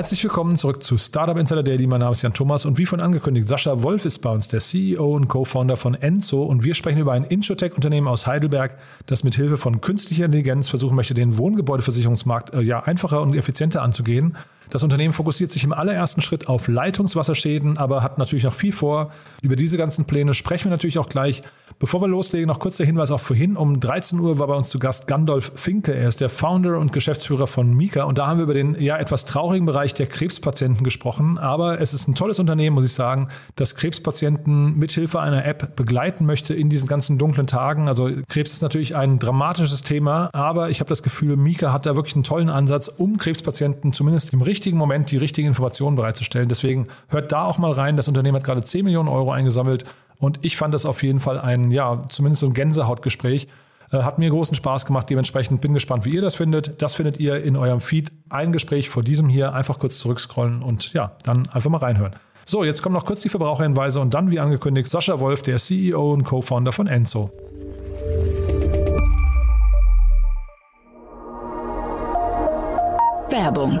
Herzlich willkommen zurück zu Startup Insider Daily. Mein Name ist Jan Thomas und wie von angekündigt, Sascha Wolf ist bei uns, der CEO und Co-Founder von Enzo und wir sprechen über ein Insurtech-Unternehmen aus Heidelberg, das mit Hilfe von künstlicher Intelligenz versuchen möchte, den Wohngebäudeversicherungsmarkt äh, ja einfacher und effizienter anzugehen. Das Unternehmen fokussiert sich im allerersten Schritt auf Leitungswasserschäden, aber hat natürlich noch viel vor. Über diese ganzen Pläne sprechen wir natürlich auch gleich. Bevor wir loslegen, noch kurz der Hinweis auch vorhin. Um 13 Uhr war bei uns zu Gast Gandolf Finke. Er ist der Founder und Geschäftsführer von Mika. Und da haben wir über den ja etwas traurigen Bereich der Krebspatienten gesprochen. Aber es ist ein tolles Unternehmen, muss ich sagen, das Krebspatienten mithilfe einer App begleiten möchte in diesen ganzen dunklen Tagen. Also Krebs ist natürlich ein dramatisches Thema, aber ich habe das Gefühl, Mika hat da wirklich einen tollen Ansatz, um Krebspatienten zumindest im richtigen Moment die richtigen Informationen bereitzustellen. Deswegen hört da auch mal rein. Das Unternehmen hat gerade 10 Millionen Euro eingesammelt und ich fand das auf jeden Fall ein, ja, zumindest so ein Gänsehautgespräch. Äh, hat mir großen Spaß gemacht. Dementsprechend bin gespannt, wie ihr das findet. Das findet ihr in eurem Feed. Ein Gespräch vor diesem hier. Einfach kurz zurückscrollen und ja, dann einfach mal reinhören. So, jetzt kommen noch kurz die Verbraucherhinweise und dann, wie angekündigt, Sascha Wolf, der CEO und Co-Founder von Enzo. Werbung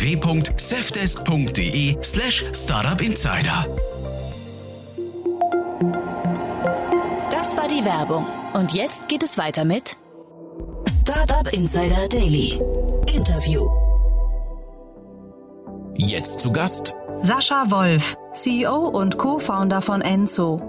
www.safdesk.de slash startupinsider. Das war die Werbung. Und jetzt geht es weiter mit Startup Insider Daily. Interview. Jetzt zu Gast Sascha Wolf, CEO und Co-Founder von Enzo.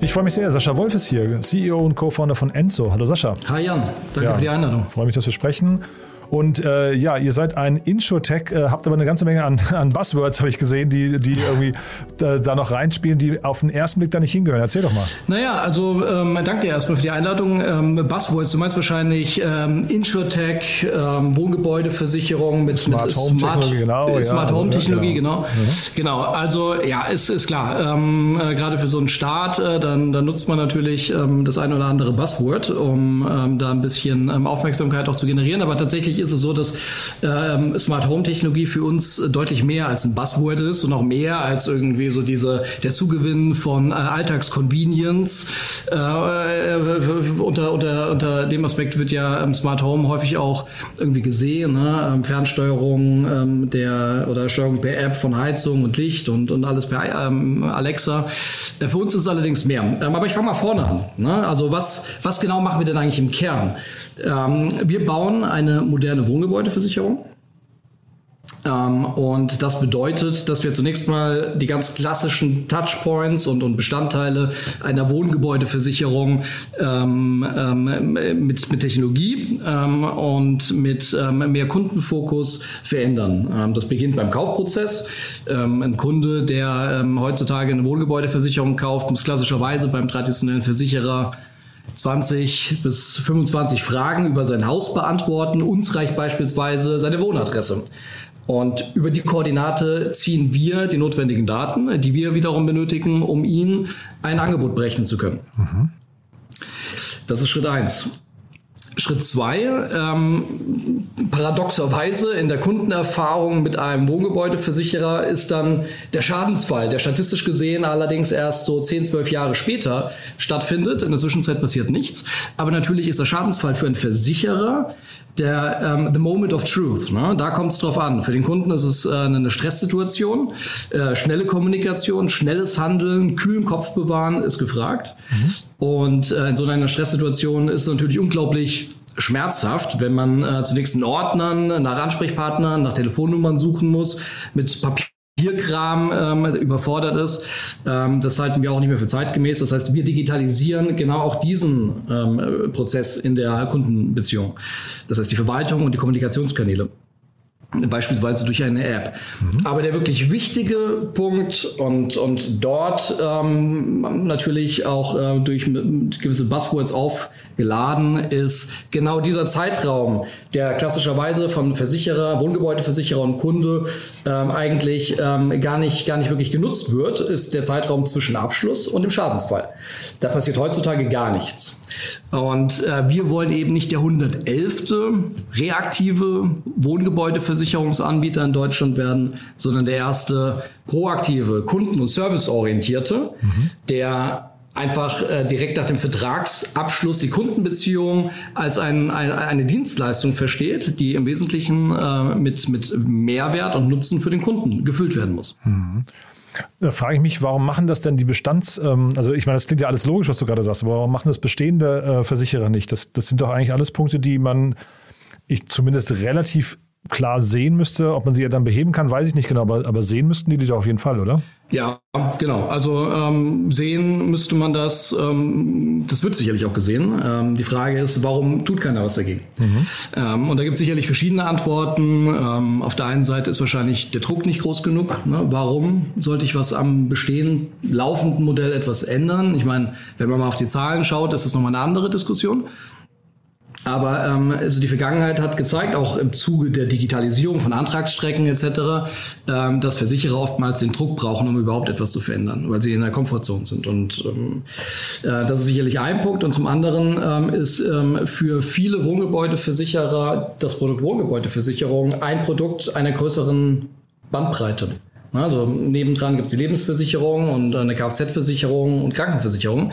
Ich freue mich sehr. Sascha Wolf ist hier, CEO und Co-Founder von Enzo. Hallo Sascha. Hi Jan, danke ja, für die Einladung. Freue mich, dass wir sprechen. Und äh, ja, ihr seid ein Insurtech, äh, habt aber eine ganze Menge an, an Buzzwords, habe ich gesehen, die, die irgendwie da, da, noch reinspielen, die auf den ersten Blick da nicht hingehören. Erzähl doch mal. Naja, also ähm, danke dir erstmal für die Einladung. Ähm, Buzzwords, du meinst wahrscheinlich ähm, Insurtech, ähm, Wohngebäudeversicherung mit Smart mit Home Smart, Technologie, genau. Äh, Smart ja, Home also, Technologie, genau. Genau. Mhm. genau. Also ja, ist, ist klar. Ähm, äh, Gerade für so einen Start, äh, dann, dann nutzt man natürlich ähm, das eine oder andere Buzzword, um ähm, da ein bisschen ähm, Aufmerksamkeit auch zu generieren. Aber tatsächlich ist es so, dass ähm, Smart Home Technologie für uns deutlich mehr als ein Buzzword ist und auch mehr als irgendwie so diese der Zugewinn von äh, Alltagsconvenience. Äh, äh, unter, unter, unter dem Aspekt wird ja ähm, Smart Home häufig auch irgendwie gesehen, ne? Ähm, Fernsteuerung ähm, der oder Steuerung per App von Heizung und Licht und, und alles per ähm, Alexa. Äh, für uns ist es allerdings mehr. Ähm, aber ich fange mal vorne an. Ne? Also was, was genau machen wir denn eigentlich im Kern? Ähm, wir bauen eine moderne Wohngebäudeversicherung. Ähm, und das bedeutet, dass wir zunächst mal die ganz klassischen Touchpoints und, und Bestandteile einer Wohngebäudeversicherung ähm, ähm, mit, mit Technologie ähm, und mit ähm, mehr Kundenfokus verändern. Ähm, das beginnt beim Kaufprozess. ein Kunde, der heutzutage eine Wohngebäudeversicherung kauft, muss klassischerweise beim traditionellen Versicherer 20 bis 25 Fragen über sein Haus beantworten. Uns reicht beispielsweise seine Wohnadresse. Und über die Koordinate ziehen wir die notwendigen Daten, die wir wiederum benötigen, um ihn ein Angebot berechnen zu können. Mhm. Das ist Schritt eins. Schritt zwei, ähm, paradoxerweise in der Kundenerfahrung mit einem Wohngebäudeversicherer ist dann der Schadensfall, der statistisch gesehen allerdings erst so 10, 12 Jahre später stattfindet. In der Zwischenzeit passiert nichts. Aber natürlich ist der Schadensfall für einen Versicherer der ähm, The Moment of Truth. Ne? Da kommt es drauf an. Für den Kunden ist es äh, eine Stresssituation. Äh, schnelle Kommunikation, schnelles Handeln, kühlen Kopf bewahren ist gefragt. Mhm. Und äh, in so einer Stresssituation ist es natürlich unglaublich schmerzhaft, wenn man äh, zunächst in Ordnern, nach Ansprechpartnern, nach Telefonnummern suchen muss, mit Papier Papierkram ähm, überfordert ist. Ähm, das halten wir auch nicht mehr für zeitgemäß. Das heißt, wir digitalisieren genau auch diesen ähm, Prozess in der Kundenbeziehung. Das heißt, die Verwaltung und die Kommunikationskanäle beispielsweise durch eine App. Mhm. Aber der wirklich wichtige Punkt und, und dort ähm, natürlich auch äh, durch gewisse Buzzwords aufgeladen ist genau dieser Zeitraum der klassischerweise von Versicherer, Wohngebäudeversicherer und Kunde ähm, eigentlich ähm, gar, nicht, gar nicht wirklich genutzt wird, ist der Zeitraum zwischen Abschluss und dem Schadensfall. Da passiert heutzutage gar nichts. Und äh, wir wollen eben nicht der 111. reaktive Wohngebäudeversicherungsanbieter in Deutschland werden, sondern der erste proaktive, kunden- und serviceorientierte, mhm. der einfach äh, direkt nach dem Vertragsabschluss die Kundenbeziehung als ein, ein, eine Dienstleistung versteht, die im Wesentlichen äh, mit, mit Mehrwert und Nutzen für den Kunden gefüllt werden muss. Mhm. Da frage ich mich, warum machen das denn die Bestands-, ähm, also ich meine, das klingt ja alles logisch, was du gerade sagst, aber warum machen das bestehende äh, Versicherer nicht? Das, das sind doch eigentlich alles Punkte, die man ich zumindest relativ klar sehen müsste. Ob man sie ja dann beheben kann, weiß ich nicht genau, aber, aber sehen müssten die die doch auf jeden Fall, oder? Ja, genau. Also ähm, sehen müsste man das. Ähm, das wird sicherlich auch gesehen. Ähm, die Frage ist, warum tut keiner was dagegen? Mhm. Ähm, und da gibt es sicherlich verschiedene Antworten. Ähm, auf der einen Seite ist wahrscheinlich der Druck nicht groß genug. Ne? Warum sollte ich was am bestehenden laufenden Modell etwas ändern? Ich meine, wenn man mal auf die Zahlen schaut, ist das nochmal eine andere Diskussion. Aber ähm, also die Vergangenheit hat gezeigt, auch im Zuge der Digitalisierung von Antragsstrecken etc., ähm, dass Versicherer oftmals den Druck brauchen, um überhaupt etwas zu verändern, weil sie in der Komfortzone sind. Und ähm, äh, das ist sicherlich ein Punkt. Und zum anderen ähm, ist ähm, für viele Wohngebäudeversicherer das Produkt Wohngebäudeversicherung ein Produkt einer größeren Bandbreite. Also nebendran gibt es die Lebensversicherung und eine Kfz-Versicherung und Krankenversicherung.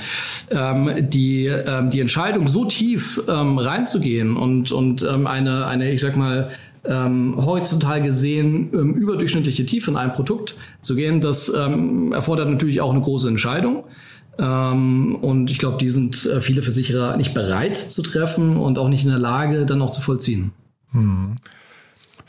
Ähm, die, ähm, die Entscheidung, so tief ähm, reinzugehen und, und ähm, eine, eine, ich sag mal, ähm, horizontal gesehen ähm, überdurchschnittliche Tiefe in einem Produkt zu gehen, das ähm, erfordert natürlich auch eine große Entscheidung. Ähm, und ich glaube, die sind äh, viele Versicherer nicht bereit zu treffen und auch nicht in der Lage, dann auch zu vollziehen. Hm.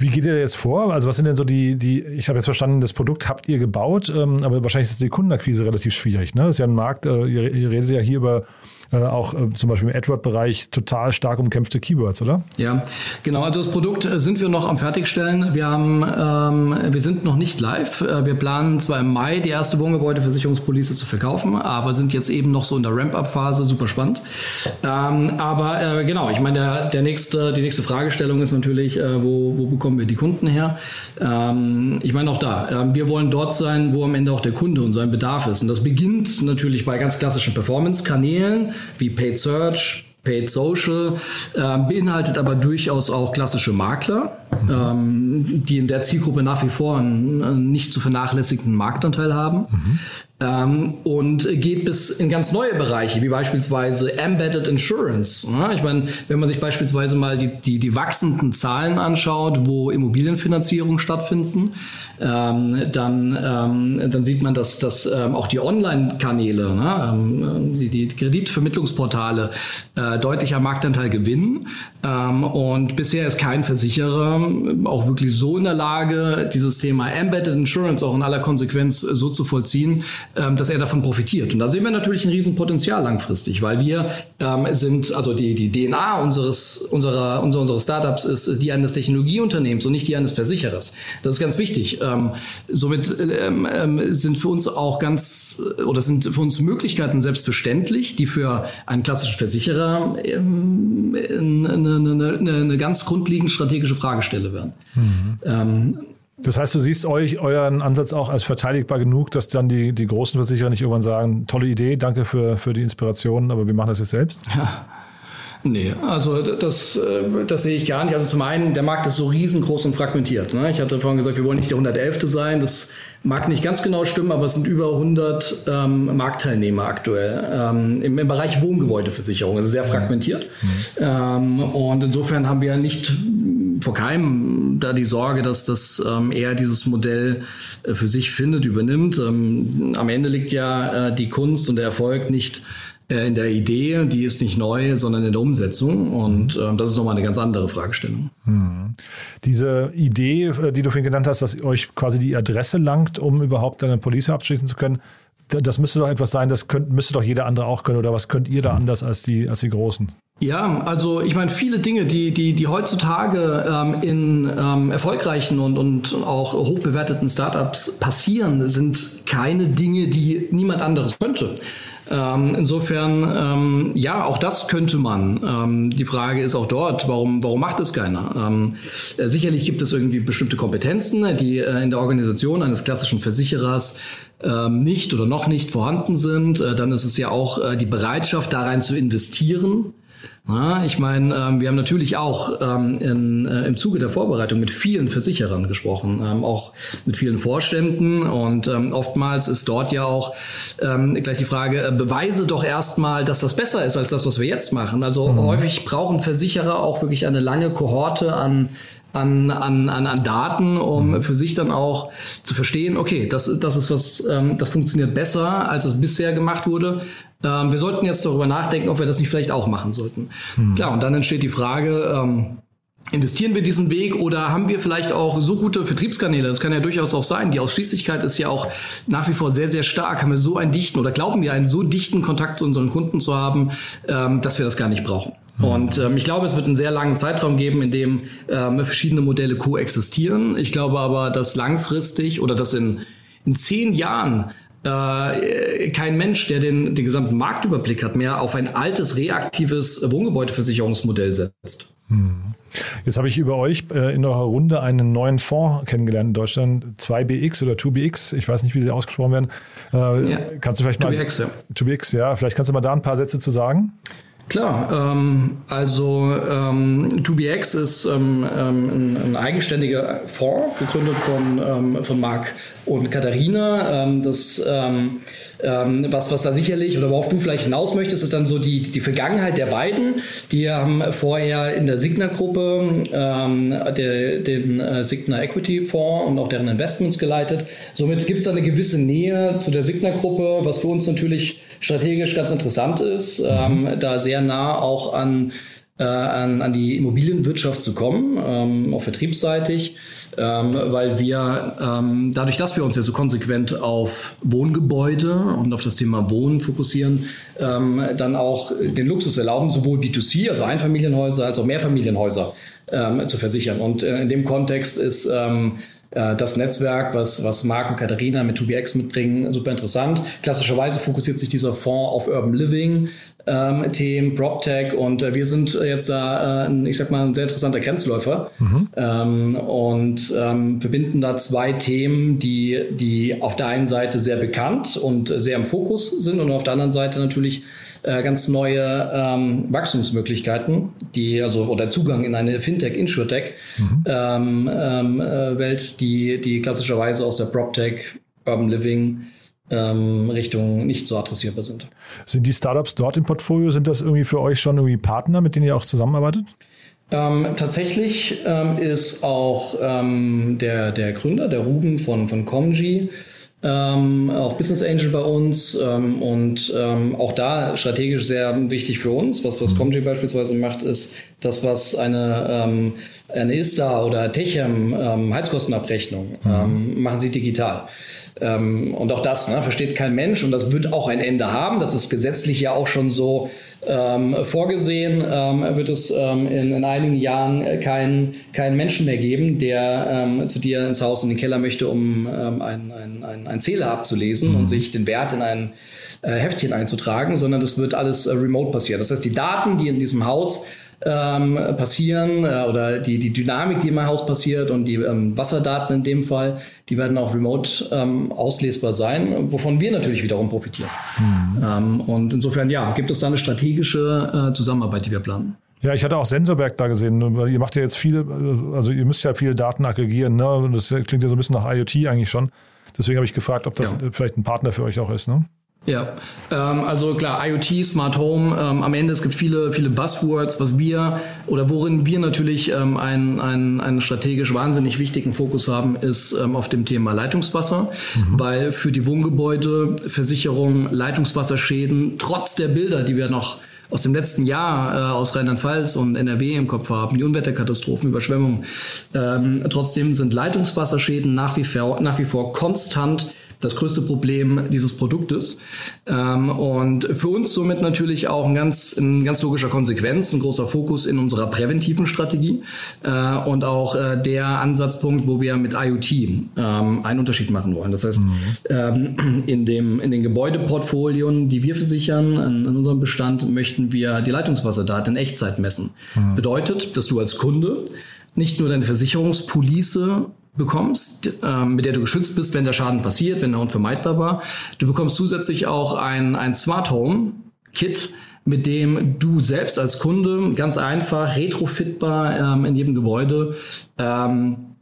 Wie geht ihr jetzt vor? Also was sind denn so die, die ich habe jetzt verstanden, das Produkt habt ihr gebaut, ähm, aber wahrscheinlich ist die Kundenakquise relativ schwierig. Ne? Das ist ja ein Markt, äh, ihr, ihr redet ja hier über äh, auch äh, zum Beispiel im AdWord-Bereich total stark umkämpfte Keywords, oder? Ja, genau. Also das Produkt äh, sind wir noch am Fertigstellen. Wir haben, ähm, wir sind noch nicht live. Äh, wir planen zwar im Mai die erste Wohngebäudeversicherungspolice zu verkaufen, aber sind jetzt eben noch so in der Ramp-up-Phase. Super spannend. Ähm, aber äh, genau, ich meine, der, der nächste, die nächste Fragestellung ist natürlich, wo, wo bekommen wir die Kunden her? Ähm, ich meine auch da, äh, wir wollen dort sein, wo am Ende auch der Kunde und sein Bedarf ist. Und das beginnt natürlich bei ganz klassischen Performance-Kanälen wie Paid Search, Paid Social, äh, beinhaltet aber durchaus auch klassische Makler, mhm. ähm, die in der Zielgruppe nach wie vor einen, einen nicht zu vernachlässigenden Marktanteil haben. Mhm. Ähm, und geht bis in ganz neue Bereiche, wie beispielsweise Embedded Insurance. Ne? Ich meine, wenn man sich beispielsweise mal die, die, die wachsenden Zahlen anschaut, wo Immobilienfinanzierungen stattfinden, ähm, dann, ähm, dann sieht man, dass, dass ähm, auch die Online-Kanäle, ne? Ähm, die, die Kreditvermittlungsportale äh, deutlicher Marktanteil gewinnen. Ähm, und bisher ist kein Versicherer auch wirklich so in der Lage, dieses Thema Embedded Insurance auch in aller Konsequenz so zu vollziehen, dass er davon profitiert. Und da sehen wir natürlich ein Riesenpotenzial langfristig, weil wir ähm, sind, also die, die DNA unseres, unserer, unserer, unseres Startups ist die eines Technologieunternehmens und nicht die eines Versicherers. Das ist ganz wichtig. Ähm, somit ähm, ähm, sind für uns auch ganz, oder sind für uns Möglichkeiten selbstverständlich, die für einen klassischen Versicherer ähm, eine, eine, eine, ganz grundlegend strategische Fragestelle werden. Mhm. Das heißt, du siehst euch euren Ansatz auch als verteidigbar genug, dass dann die, die großen Versicherer nicht irgendwann sagen, tolle Idee, danke für, für die Inspiration, aber wir machen das jetzt selbst? Ja. Nee, also das, äh, das sehe ich gar nicht. Also zum einen, der Markt ist so riesengroß und fragmentiert. Ne? Ich hatte vorhin gesagt, wir wollen nicht der 111. sein. Das mag nicht ganz genau stimmen, aber es sind über 100 ähm, Marktteilnehmer aktuell ähm, im, im, Bereich Wohngebäudeversicherung. Also sehr fragmentiert. Mhm. Ähm, und insofern haben wir nicht vor keinem da die Sorge, dass das ähm, er dieses Modell äh, für sich findet, übernimmt. Ähm, am Ende liegt ja äh, die Kunst und der Erfolg nicht äh, in der Idee, die ist nicht neu, sondern in der Umsetzung. Und äh, das ist nochmal eine ganz andere Fragestellung. Hm. Diese Idee, äh, die du vorhin genannt hast, dass euch quasi die Adresse langt, um überhaupt eine Police abschließen zu können, das müsste doch etwas sein, das könnt, müsste doch jeder andere auch können. Oder was könnt ihr da anders als die, als die Großen? Ja, also ich meine, viele Dinge, die, die, die heutzutage ähm, in ähm, erfolgreichen und, und auch hochbewerteten Startups passieren, sind keine Dinge, die niemand anderes könnte. Ähm, insofern, ähm, ja, auch das könnte man. Ähm, die Frage ist auch dort, warum, warum macht es keiner? Ähm, äh, sicherlich gibt es irgendwie bestimmte Kompetenzen, die äh, in der Organisation eines klassischen Versicherers ähm, nicht oder noch nicht vorhanden sind. Äh, dann ist es ja auch äh, die Bereitschaft, da rein zu investieren. Ja, ich meine, ähm, wir haben natürlich auch ähm, in, äh, im Zuge der Vorbereitung mit vielen Versicherern gesprochen, ähm, auch mit vielen Vorständen und ähm, oftmals ist dort ja auch ähm, gleich die Frage, äh, beweise doch erstmal, dass das besser ist als das, was wir jetzt machen. Also mhm. häufig brauchen Versicherer auch wirklich eine lange Kohorte an an, an, an, an Daten, um mhm. für sich dann auch zu verstehen, okay, das, ist das ist was, ähm, das funktioniert besser, als es bisher gemacht wurde. Ähm, wir sollten jetzt darüber nachdenken, ob wir das nicht vielleicht auch machen sollten. Mhm. Klar, und dann entsteht die Frage, ähm, Investieren wir diesen Weg oder haben wir vielleicht auch so gute Vertriebskanäle? Das kann ja durchaus auch sein. Die Ausschließlichkeit ist ja auch nach wie vor sehr, sehr stark. Haben wir so einen dichten oder glauben wir einen so dichten Kontakt zu unseren Kunden zu haben, ähm, dass wir das gar nicht brauchen? Und ähm, ich glaube, es wird einen sehr langen Zeitraum geben, in dem ähm, verschiedene Modelle koexistieren. Ich glaube aber, dass langfristig oder dass in, in zehn Jahren äh, kein Mensch, der den, den gesamten Marktüberblick hat, mehr auf ein altes, reaktives Wohngebäudeversicherungsmodell setzt. Hm. Jetzt habe ich über euch äh, in eurer Runde einen neuen Fonds kennengelernt in Deutschland, 2BX oder 2BX, ich weiß nicht, wie sie ausgesprochen werden. Äh, ja. Kannst du vielleicht 2BX, mal 2BX, ja. ja, vielleicht kannst du mal da ein paar Sätze zu sagen? Klar, ähm, also ähm, 2BX ist ähm, ähm, ein, ein, eigenständiger Fonds, gegründet von, ähm, von Marc und Katharina. Ähm, das ähm, was, was da sicherlich oder worauf du vielleicht hinaus möchtest, ist dann so die, die Vergangenheit der beiden. Die haben vorher in der Signa-Gruppe ähm, der, den äh, Signa Equity Fonds und auch deren Investments geleitet. Somit gibt es da eine gewisse Nähe zu der Signa-Gruppe, was für uns natürlich strategisch ganz interessant ist, ähm, da sehr nah auch an äh, an, an die Immobilienwirtschaft zu kommen, ähm, auch vertriebsseitig, ähm, weil wir ähm, dadurch, dass wir uns ja so konsequent auf Wohngebäude und auf das Thema Wohnen fokussieren, ähm, dann auch den Luxus erlauben, sowohl B2C, also Einfamilienhäuser, als auch Mehrfamilienhäuser ähm, zu versichern. Und äh, in dem Kontext ist ähm, äh, das Netzwerk, was, was Marc und Katharina mit 2BX mitbringen, super interessant. Klassischerweise fokussiert sich dieser Fonds auf Urban Living, ähm, Themen, PropTech und äh, wir sind jetzt da, äh, ich sag mal, ein sehr interessanter Grenzläufer mhm. ähm, und ähm, verbinden da zwei Themen, die, die auf der einen Seite sehr bekannt und sehr im Fokus sind und auf der anderen Seite natürlich äh, ganz neue ähm, Wachstumsmöglichkeiten, die also oder Zugang in eine Fintech, Insurtech mhm. ähm, ähm, äh, Welt, die, die klassischerweise aus der PropTech, Urban Living ähm, Richtung nicht so adressierbar sind. Sind die Startups dort im Portfolio, sind das irgendwie für euch schon irgendwie Partner, mit denen ihr auch zusammenarbeitet? Ähm, tatsächlich ähm, ist auch ähm, der, der Gründer, der Ruben von, von Comgy, ähm, auch Business Angel bei uns ähm, und ähm, auch da strategisch sehr wichtig für uns. Was, was Comgy beispielsweise macht, ist das, was eine, ähm, eine ISTA oder Techem ähm, Heizkostenabrechnung mhm. ähm, machen sie digital. Ähm, und auch das ne, versteht kein Mensch und das wird auch ein Ende haben. Das ist gesetzlich ja auch schon so ähm, vorgesehen. Ähm, wird es ähm, in, in, einigen Jahren keinen kein Menschen mehr geben, der zu dir ins Haus in den Keller möchte, um ähm, einen ein, ein Zähler abzulesen mhm. und sich den Wert in ein äh, Heftchen einzutragen, sondern das wird alles äh, remote passieren. Das heißt, die Daten, die in diesem Haus ähm, passieren äh, oder die, die Dynamik, die im Haus passiert und die ähm, Wasserdaten in dem Fall, die werden auch remote ähm, auslesbar sein, wovon wir natürlich wiederum profitieren. Mhm. Und insofern, ja, gibt es da eine strategische äh, Zusammenarbeit, die wir planen. Ja, ich hatte auch Sensorberg da gesehen. Ihr macht ja jetzt viele, also ihr müsst ja viele Daten aggregieren. Ne? Das klingt ja so ein bisschen nach IoT eigentlich schon. Deswegen habe ich gefragt, ob das ja. vielleicht ein Partner für euch auch ist. Ne? Ja, ähm, also klar, IoT, Smart Home, ähm, am Ende, es gibt viele, viele Buzzwords, was wir oder worin wir natürlich ähm, einen, einen, einen strategisch wahnsinnig wichtigen Fokus haben, ist ähm, auf dem Thema Leitungswasser, mhm. weil für die Wohngebäudeversicherung Leitungswasserschäden trotz der Bilder, die wir noch aus dem letzten Jahr äh, aus Rheinland-Pfalz und NRW im Kopf haben, die Unwetterkatastrophen, Überschwemmungen. Ähm, trotzdem sind Leitungswasserschäden nach wie vor, nach wie vor konstant das größte Problem dieses Produktes. Ähm, und für uns somit natürlich auch ein ganz, in ganz logischer Konsequenz, ein großer Fokus in unserer präventiven Strategie äh, und auch äh, der Ansatzpunkt, wo wir mit IoT ähm, einen Unterschied machen wollen. Das heißt, mhm. ähm, in, dem, in den Gebäudeportfolien, die wir versichern, in, in unserem Bestand, möchten wir die Leitungswasserdaten in Echtzeit messen. Mhm. Bedeutet, dass du als Kunde nicht nur deine Versicherungspolice bekommst, äh, mit der du geschützt bist, wenn der Schaden passiert, wenn er unvermeidbar war. Du bekommst zusätzlich auch ein, ein Smart Home Kit, mit dem du selbst als Kunde ganz einfach retrofitbar ähm, in jedem Gebäude ähm,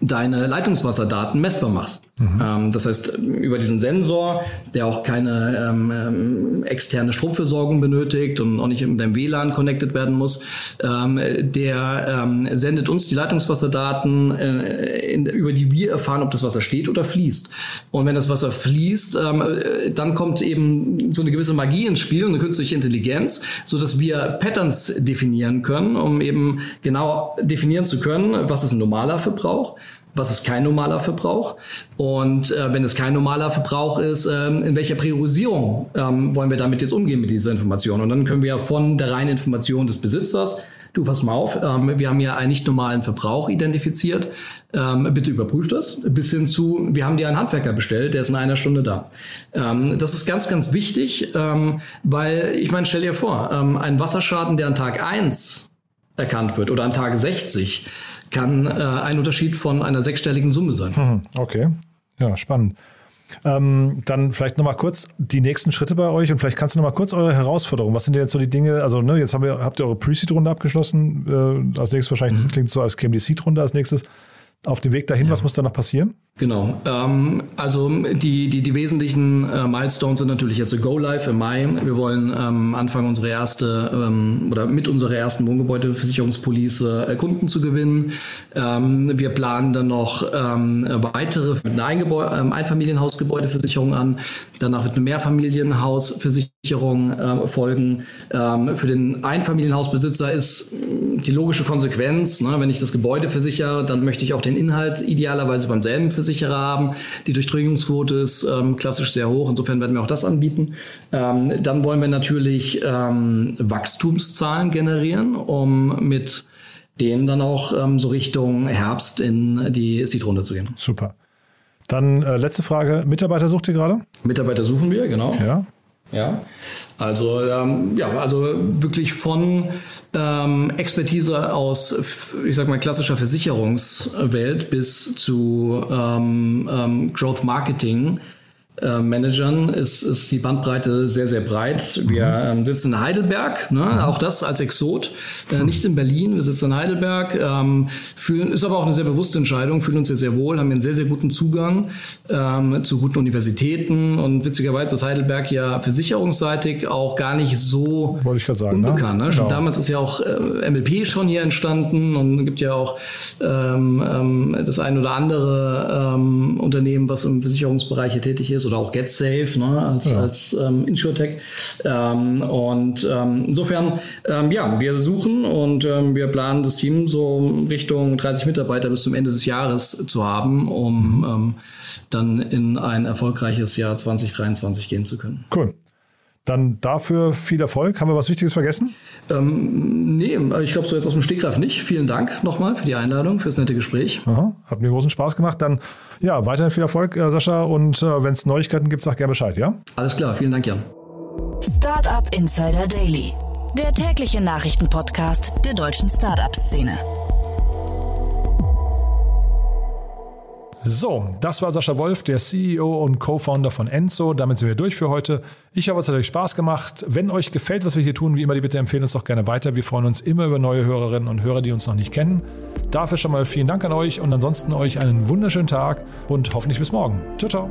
deine Leitungswasserdaten messbar machst. Mhm. Ähm, das heißt, über diesen Sensor, der auch keine ähm, ähm, externe Stromversorgung benötigt und auch nicht mit deinem WLAN connected werden muss, ähm, der ähm, sendet uns die Leitungswasserdaten, äh, in, über die wir erfahren, ob das Wasser steht oder fließt. Und wenn das Wasser fließt, ähm, äh, dann kommt eben so eine gewisse Magie ins Spiel, eine künstliche Intelligenz, so dass wir Patterns definieren können, um eben genau definieren zu können, was ist ein normaler Verbrauch, was ist kein normaler Verbrauch und äh, wenn es kein normaler Verbrauch ist, ähm, in welcher Priorisierung ähm, wollen wir damit jetzt umgehen mit dieser Information und dann können wir von der reinen Information des Besitzers du pass mal auf, ähm, wir haben ja einen nicht normalen Verbrauch identifiziert, ähm, bitte überprüft das, bis hin zu, wir haben dir einen Handwerker bestellt, der ist in einer Stunde da. Ähm, das ist ganz, ganz wichtig, ähm, weil ich meine, stell dir vor, ähm, ein Wasserschaden, der an Tag eins erkannt wird oder an Tag 60, kann äh, ein Unterschied von einer sechsstelligen Summe sein. Mhm, okay, ja, spannend. Ähm, dann vielleicht nochmal kurz die nächsten Schritte bei euch und vielleicht kannst du nochmal kurz eure Herausforderungen. Was sind denn jetzt so die Dinge? Also, ne, jetzt wir, habt ihr eure Pre-Seed-Runde abgeschlossen. Äh, als nächstes wahrscheinlich mhm. klingt so, als käme die Seed-Runde als nächstes. Auf dem Weg dahin, ja. was muss da noch passieren? Genau. Ähm, also die, die, die wesentlichen äh, Milestones sind natürlich jetzt Go Live im Mai. Wir wollen ähm, anfangen, unsere erste ähm, oder mit unserer ersten Wohngebäudeversicherungspolice äh, Kunden zu gewinnen. Ähm, wir planen dann noch ähm, weitere mit einer ähm, Einfamilienhausgebäudeversicherung an. Danach wird eine Mehrfamilienhausversicherung äh, folgen. Für den Einfamilienhausbesitzer ist die logische Konsequenz, ne, wenn ich das Gebäude versichere, dann möchte ich auch den Inhalt idealerweise beim selben Versicherer haben. Die Durchdringungsquote ist ähm, klassisch sehr hoch. Insofern werden wir auch das anbieten. Ähm, dann wollen wir natürlich ähm, Wachstumszahlen generieren, um mit denen dann auch ähm, so Richtung Herbst in die Seed-Runde zu gehen. Super. Dann äh, letzte Frage. Mitarbeiter sucht ihr gerade? Mitarbeiter suchen wir, genau. Ja. Ja, also ähm, ja, also wirklich von ähm, Expertise aus, ich sag mal klassischer Versicherungswelt bis zu ähm, ähm, Growth Marketing Managern ist, ist die Bandbreite sehr, sehr breit. Wir mhm. ähm, sitzen in Heidelberg, ne? Mhm. auch das als Exot, äh, nicht in Berlin. Wir sitzen in Heidelberg, ähm, fühlen, ist aber auch eine sehr bewusste Entscheidung, fühlen uns hier sehr wohl, haben einen sehr, sehr guten Zugang ähm, zu guten Universitäten und witzigerweise ist Heidelberg ja versicherungsseitig auch gar nicht so sagen, ne? unbekannt. Ne? Ne? Genau. Damals ist ja auch äh, MLP schon hier entstanden und gibt ja auch ähm, ähm, das ein oder andere ähm, Unternehmen, was im Versicherungsbereich hier tätig ist oder auch GetSafe ne, als, ja. als ähm, InsurTech. Ähm, und ähm, insofern, ähm, ja, wir suchen und ähm, wir planen das Team so Richtung 30 Mitarbeiter bis zum Ende des Jahres zu haben, um mhm. ähm, dann in ein erfolgreiches Jahr 2023 gehen zu können. Cool. Dann dafür viel Erfolg. Haben wir was Wichtiges vergessen? Ähm, nee, ich glaube so jetzt aus dem Stegreif nicht. Vielen Dank nochmal für die Einladung, für das nette Gespräch. Aha, hat mir großen Spaß gemacht. Dann ja, weiterhin viel Erfolg, äh, Sascha. Und äh, wenn es Neuigkeiten gibt, sag gerne Bescheid, ja? Alles klar, vielen Dank, Jan. Startup Insider Daily, der tägliche Nachrichtenpodcast der deutschen Startup-Szene. So, das war Sascha Wolf, der CEO und Co-Founder von Enzo. Damit sind wir durch für heute. Ich hoffe, es hat euch Spaß gemacht. Wenn euch gefällt, was wir hier tun, wie immer, die Bitte empfehlen uns doch gerne weiter. Wir freuen uns immer über neue Hörerinnen und Hörer, die uns noch nicht kennen. Dafür schon mal vielen Dank an euch und ansonsten euch einen wunderschönen Tag und hoffentlich bis morgen. Ciao, ciao.